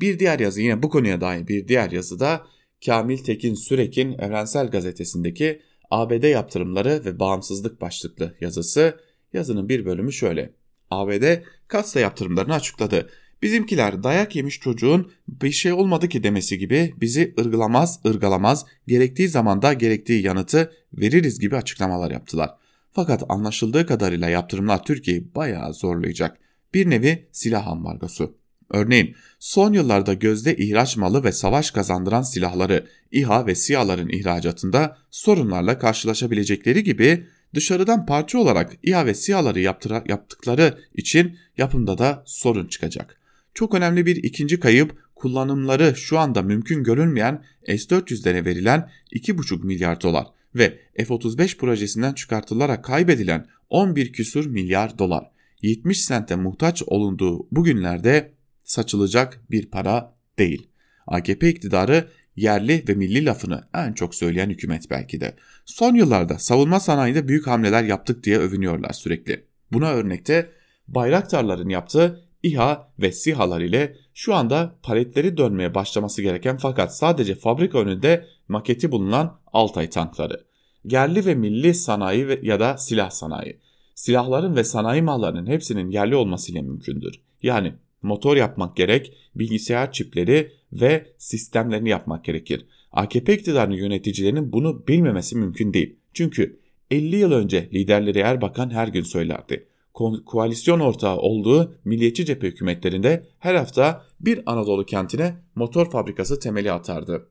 Bir diğer yazı yine bu konuya dair bir diğer yazıda Kamil Tekin Sürek'in Evrensel Gazetesi'ndeki ABD yaptırımları ve bağımsızlık başlıklı yazısı. Yazının bir bölümü şöyle. ABD Katsa yaptırımlarını açıkladı. Bizimkiler dayak yemiş çocuğun bir şey olmadı ki demesi gibi bizi ırgılamaz, ırgalamaz, gerektiği zamanda gerektiği yanıtı veririz gibi açıklamalar yaptılar. Fakat anlaşıldığı kadarıyla yaptırımlar Türkiye'yi bayağı zorlayacak. Bir nevi silah ambargosu. Örneğin son yıllarda gözde ihraç malı ve savaş kazandıran silahları İHA ve SİHA'ların ihracatında sorunlarla karşılaşabilecekleri gibi dışarıdan parça olarak İHA ve SİHA'ları yaptıkları için yapımda da sorun çıkacak. Çok önemli bir ikinci kayıp kullanımları şu anda mümkün görünmeyen S-400'lere verilen 2,5 milyar dolar ve F-35 projesinden çıkartılarak kaybedilen 11 küsur milyar dolar. 70 sente muhtaç olunduğu bugünlerde saçılacak bir para değil. AKP iktidarı yerli ve milli lafını en çok söyleyen hükümet belki de. Son yıllarda savunma sanayinde büyük hamleler yaptık diye övünüyorlar sürekli. Buna örnekte Bayraktarların yaptığı İHA ve SİHA'lar ile şu anda paletleri dönmeye başlaması gereken fakat sadece fabrika önünde maketi bulunan Altay tankları. Yerli ve milli sanayi ya da silah sanayi. Silahların ve sanayi mallarının hepsinin yerli olmasıyla mümkündür. Yani motor yapmak gerek, bilgisayar çipleri ve sistemlerini yapmak gerekir. AKP iktidarının yöneticilerinin bunu bilmemesi mümkün değil. Çünkü 50 yıl önce liderleri Erbakan her gün söylerdi ko koalisyon ortağı olduğu milliyetçi cephe hükümetlerinde her hafta bir Anadolu kentine motor fabrikası temeli atardı.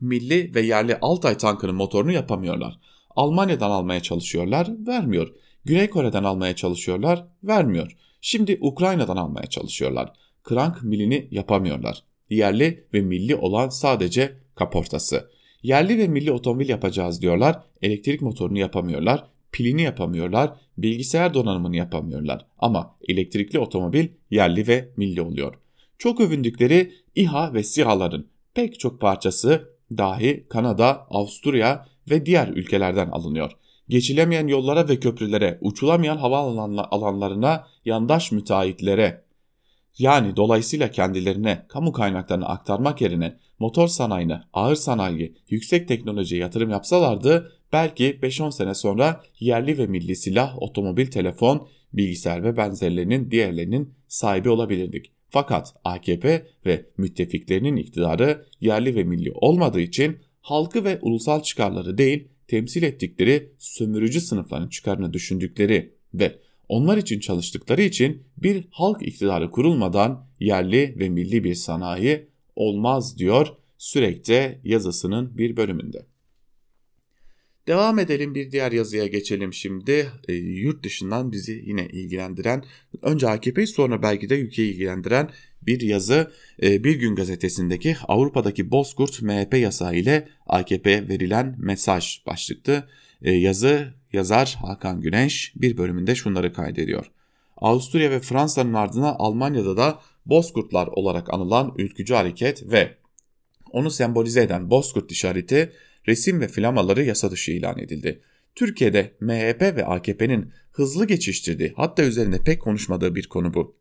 Milli ve yerli Altay tankının motorunu yapamıyorlar. Almanya'dan almaya çalışıyorlar, vermiyor. Güney Kore'den almaya çalışıyorlar, vermiyor. Şimdi Ukrayna'dan almaya çalışıyorlar. Krank milini yapamıyorlar. Yerli ve milli olan sadece kaportası. Yerli ve milli otomobil yapacağız diyorlar. Elektrik motorunu yapamıyorlar pilini yapamıyorlar, bilgisayar donanımını yapamıyorlar ama elektrikli otomobil yerli ve milli oluyor. Çok övündükleri İHA ve SİHA'ların pek çok parçası dahi Kanada, Avusturya ve diğer ülkelerden alınıyor. Geçilemeyen yollara ve köprülere, uçulamayan hava alanlarına, yandaş müteahhitlere Yani dolayısıyla kendilerine kamu kaynaklarını aktarmak yerine motor sanayine, ağır sanayi, yüksek teknolojiye yatırım yapsalardı belki 5-10 sene sonra yerli ve milli silah, otomobil, telefon, bilgisayar ve benzerlerinin diğerlerinin sahibi olabilirdik. Fakat AKP ve müttefiklerinin iktidarı yerli ve milli olmadığı için halkı ve ulusal çıkarları değil temsil ettikleri sömürücü sınıfların çıkarını düşündükleri ve onlar için çalıştıkları için bir halk iktidarı kurulmadan yerli ve milli bir sanayi olmaz diyor sürekli yazısının bir bölümünde. Devam edelim bir diğer yazıya geçelim şimdi. E, yurt dışından bizi yine ilgilendiren, önce AKP'yi sonra belki de ülkeyi ilgilendiren bir yazı e, Bir Gün gazetesindeki Avrupa'daki Bozkurt MHP yasağı ile AKP'ye verilen mesaj başlıktı. E, yazı yazar Hakan Güneş bir bölümünde şunları kaydediyor. Avusturya ve Fransa'nın ardına Almanya'da da Bozkurtlar olarak anılan ülkücü hareket ve onu sembolize eden Bozkurt işareti resim ve flamaları yasa dışı ilan edildi. Türkiye'de MHP ve AKP'nin hızlı geçiştirdiği hatta üzerinde pek konuşmadığı bir konu bu.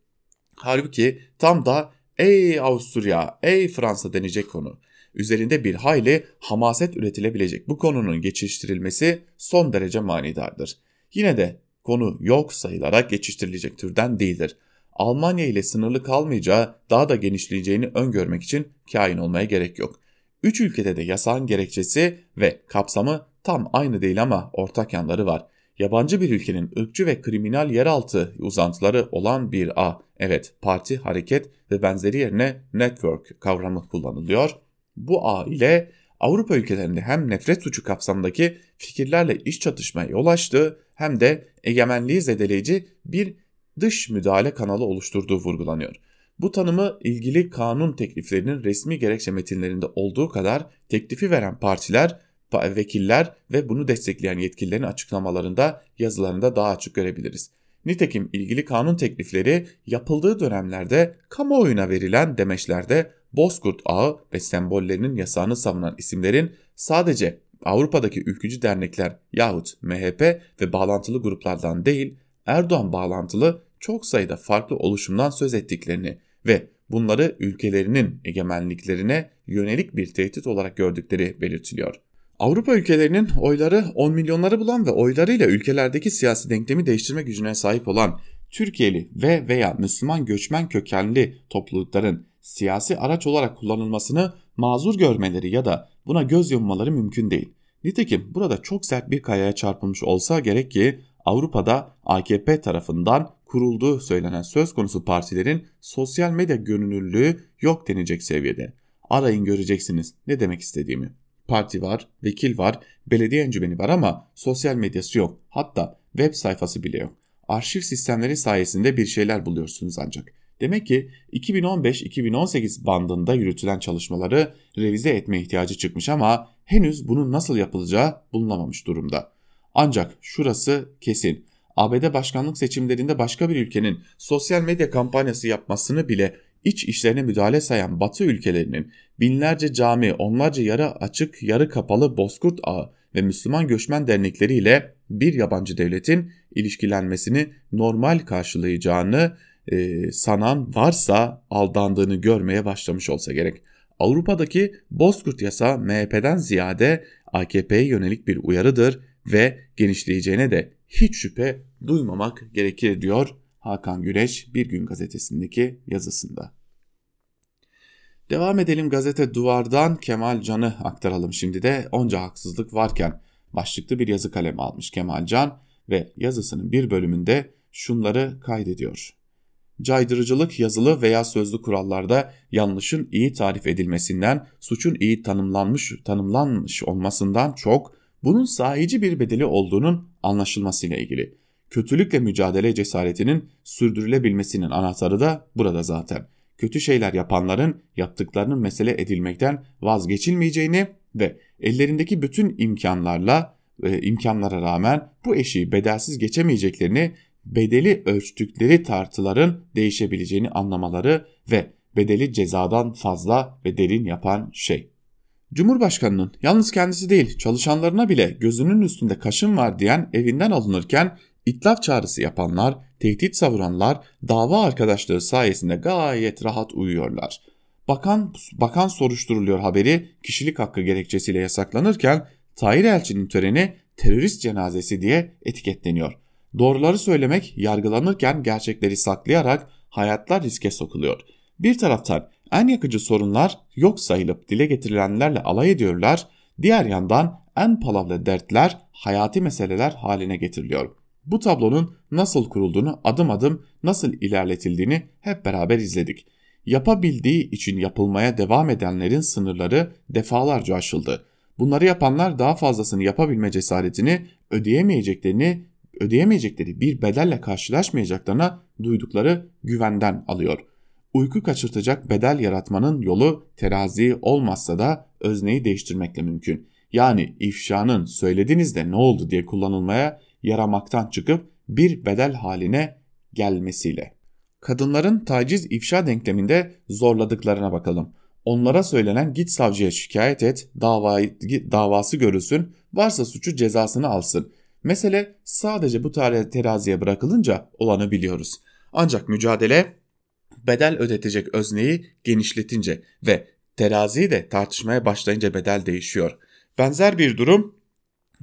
Halbuki tam da ey Avusturya, ey Fransa denecek konu. Üzerinde bir hayli hamaset üretilebilecek bu konunun geçiştirilmesi son derece manidardır. Yine de konu yok sayılarak geçiştirilecek türden değildir. Almanya ile sınırlı kalmayacağı daha da genişleyeceğini öngörmek için kain olmaya gerek yok. Üç ülkede de yasağın gerekçesi ve kapsamı tam aynı değil ama ortak yanları var. Yabancı bir ülkenin ırkçı ve kriminal yeraltı uzantıları olan bir A, evet parti, hareket ve benzeri yerine network kavramı kullanılıyor. Bu A ile Avrupa ülkelerinde hem nefret suçu kapsamındaki fikirlerle iş çatışmaya yol açtığı hem de egemenliği zedeleyici bir dış müdahale kanalı oluşturduğu vurgulanıyor. Bu tanımı ilgili kanun tekliflerinin resmi gerekçe metinlerinde olduğu kadar teklifi veren partiler, vekiller ve bunu destekleyen yetkililerin açıklamalarında yazılarında daha açık görebiliriz. Nitekim ilgili kanun teklifleri yapıldığı dönemlerde kamuoyuna verilen demeçlerde Bozkurt Ağı ve sembollerinin yasağını savunan isimlerin sadece Avrupa'daki ülkücü dernekler yahut MHP ve bağlantılı gruplardan değil Erdoğan bağlantılı çok sayıda farklı oluşumdan söz ettiklerini ve bunları ülkelerinin egemenliklerine yönelik bir tehdit olarak gördükleri belirtiliyor. Avrupa ülkelerinin oyları 10 milyonları bulan ve oylarıyla ülkelerdeki siyasi denklemi değiştirme gücüne sahip olan Türkiye'li ve veya Müslüman göçmen kökenli toplulukların siyasi araç olarak kullanılmasını mazur görmeleri ya da buna göz yummaları mümkün değil. Nitekim burada çok sert bir kayaya çarpılmış olsa gerek ki Avrupa'da AKP tarafından kurulduğu söylenen söz konusu partilerin sosyal medya görünürlüğü yok denecek seviyede. Arayın göreceksiniz ne demek istediğimi. Parti var, vekil var, belediye encümeni var ama sosyal medyası yok. Hatta web sayfası bile yok. Arşiv sistemleri sayesinde bir şeyler buluyorsunuz ancak. Demek ki 2015-2018 bandında yürütülen çalışmaları revize etme ihtiyacı çıkmış ama henüz bunun nasıl yapılacağı bulunamamış durumda. Ancak şurası kesin. ABD başkanlık seçimlerinde başka bir ülkenin sosyal medya kampanyası yapmasını bile iç işlerine müdahale sayan Batı ülkelerinin binlerce cami, onlarca yarı açık, yarı kapalı Bozkurt Ağı ve Müslüman göçmen dernekleriyle bir yabancı devletin ilişkilenmesini normal karşılayacağını e, sanan varsa aldandığını görmeye başlamış olsa gerek. Avrupa'daki Bozkurt yasa MHP'den ziyade AKP'ye yönelik bir uyarıdır ve genişleyeceğine de hiç şüphe duymamak gerekir diyor Hakan Güneş Bir Gün gazetesindeki yazısında. Devam edelim gazete Duvar'dan Kemal Can'ı aktaralım şimdi de onca haksızlık varken başlıklı bir yazı kalemi almış Kemal Can ve yazısının bir bölümünde şunları kaydediyor. Caydırıcılık yazılı veya sözlü kurallarda yanlışın iyi tarif edilmesinden, suçun iyi tanımlanmış tanımlanmış olmasından çok bunun sahici bir bedeli olduğunun anlaşılmasıyla ilgili. Kötülükle mücadele cesaretinin sürdürülebilmesinin anahtarı da burada zaten. Kötü şeyler yapanların yaptıklarının mesele edilmekten vazgeçilmeyeceğini ve ellerindeki bütün imkanlarla e, imkanlara rağmen bu eşiği bedelsiz geçemeyeceklerini bedeli ölçtükleri tartıların değişebileceğini anlamaları ve bedeli cezadan fazla ve derin yapan şey. Cumhurbaşkanının yalnız kendisi değil çalışanlarına bile gözünün üstünde kaşın var diyen evinden alınırken İtlaf çağrısı yapanlar, tehdit savuranlar dava arkadaşları sayesinde gayet rahat uyuyorlar. Bakan, bakan soruşturuluyor haberi kişilik hakkı gerekçesiyle yasaklanırken Tahir Elçi'nin töreni terörist cenazesi diye etiketleniyor. Doğruları söylemek yargılanırken gerçekleri saklayarak hayatlar riske sokuluyor. Bir taraftan en yakıcı sorunlar yok sayılıp dile getirilenlerle alay ediyorlar. Diğer yandan en palavra dertler hayati meseleler haline getiriliyor. Bu tablonun nasıl kurulduğunu adım adım nasıl ilerletildiğini hep beraber izledik. Yapabildiği için yapılmaya devam edenlerin sınırları defalarca aşıldı. Bunları yapanlar daha fazlasını yapabilme cesaretini ödeyemeyeceklerini ödeyemeyecekleri bir bedelle karşılaşmayacaklarına duydukları güvenden alıyor. Uyku kaçırtacak bedel yaratmanın yolu terazi olmazsa da özneyi değiştirmekle mümkün. Yani ifşanın söylediniz de ne oldu diye kullanılmaya yaramaktan çıkıp bir bedel haline gelmesiyle. Kadınların taciz ifşa denkleminde zorladıklarına bakalım. Onlara söylenen git savcıya şikayet et, davayı, davası görülsün, varsa suçu cezasını alsın. Mesele sadece bu teraziye bırakılınca olanı biliyoruz. Ancak mücadele bedel ödetecek özneyi genişletince ve teraziyi de tartışmaya başlayınca bedel değişiyor. Benzer bir durum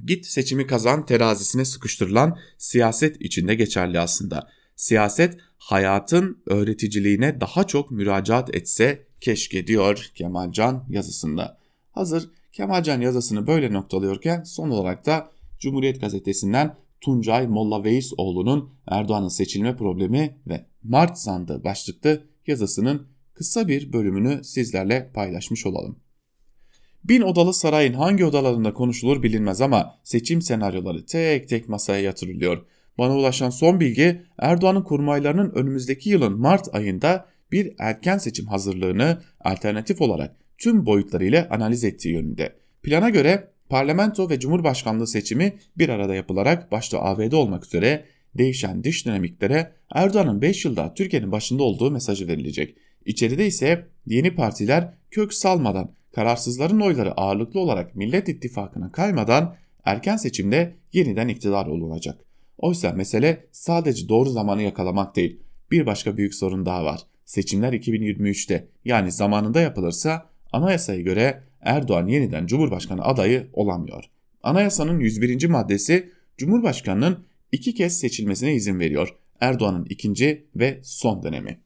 git seçimi kazan terazisine sıkıştırılan siyaset içinde geçerli aslında. Siyaset hayatın öğreticiliğine daha çok müracaat etse keşke diyor Kemalcan yazısında. Hazır Kemalcan yazısını böyle noktalıyorken son olarak da Cumhuriyet Gazetesi'nden Tuncay Molla Veisoğlu'nun Erdoğan'ın seçilme problemi ve Mart zandı başlıklı yazısının kısa bir bölümünü sizlerle paylaşmış olalım. Bin odalı sarayın hangi odalarında konuşulur bilinmez ama seçim senaryoları tek tek masaya yatırılıyor. Bana ulaşan son bilgi Erdoğan'ın kurmaylarının önümüzdeki yılın Mart ayında bir erken seçim hazırlığını alternatif olarak tüm boyutlarıyla analiz ettiği yönünde. Plana göre parlamento ve cumhurbaşkanlığı seçimi bir arada yapılarak başta ABD olmak üzere değişen dış dinamiklere Erdoğan'ın 5 yılda Türkiye'nin başında olduğu mesajı verilecek. İçeride ise yeni partiler kök salmadan, kararsızların oyları ağırlıklı olarak Millet İttifakı'na kaymadan erken seçimde yeniden iktidar olunacak. Oysa mesele sadece doğru zamanı yakalamak değil. Bir başka büyük sorun daha var. Seçimler 2023'te yani zamanında yapılırsa anayasaya göre Erdoğan yeniden Cumhurbaşkanı adayı olamıyor. Anayasanın 101. maddesi Cumhurbaşkanının iki kez seçilmesine izin veriyor. Erdoğan'ın ikinci ve son dönemi.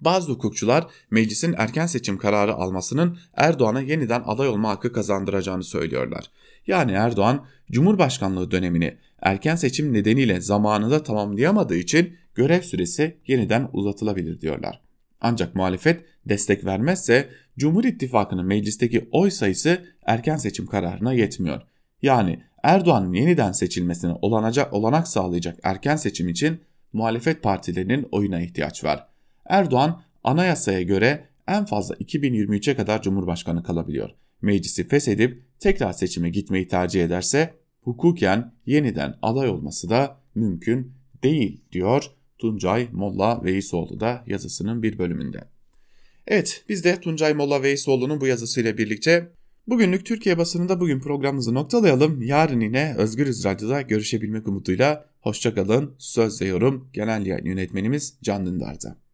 Bazı hukukçular meclisin erken seçim kararı almasının Erdoğan'a yeniden aday olma hakkı kazandıracağını söylüyorlar. Yani Erdoğan Cumhurbaşkanlığı dönemini erken seçim nedeniyle zamanında tamamlayamadığı için görev süresi yeniden uzatılabilir diyorlar. Ancak muhalefet destek vermezse Cumhur İttifakı'nın meclisteki oy sayısı erken seçim kararına yetmiyor. Yani Erdoğan'ın yeniden seçilmesine olanacak, olanak sağlayacak erken seçim için muhalefet partilerinin oyuna ihtiyaç var. Erdoğan anayasaya göre en fazla 2023'e kadar Cumhurbaşkanı kalabiliyor. Meclisi feshedip tekrar seçime gitmeyi tercih ederse hukuken yeniden aday olması da mümkün değil diyor Tuncay Molla Veisoğlu da yazısının bir bölümünde. Evet biz de Tuncay Molla Veisoğlu'nun bu yazısıyla birlikte bugünlük Türkiye basınında bugün programımızı noktalayalım. Yarın yine Özgürüz Radyo'da görüşebilmek umuduyla hoşçakalın. Söz ve yorum genel yayın yönetmenimiz Can Dündar'da.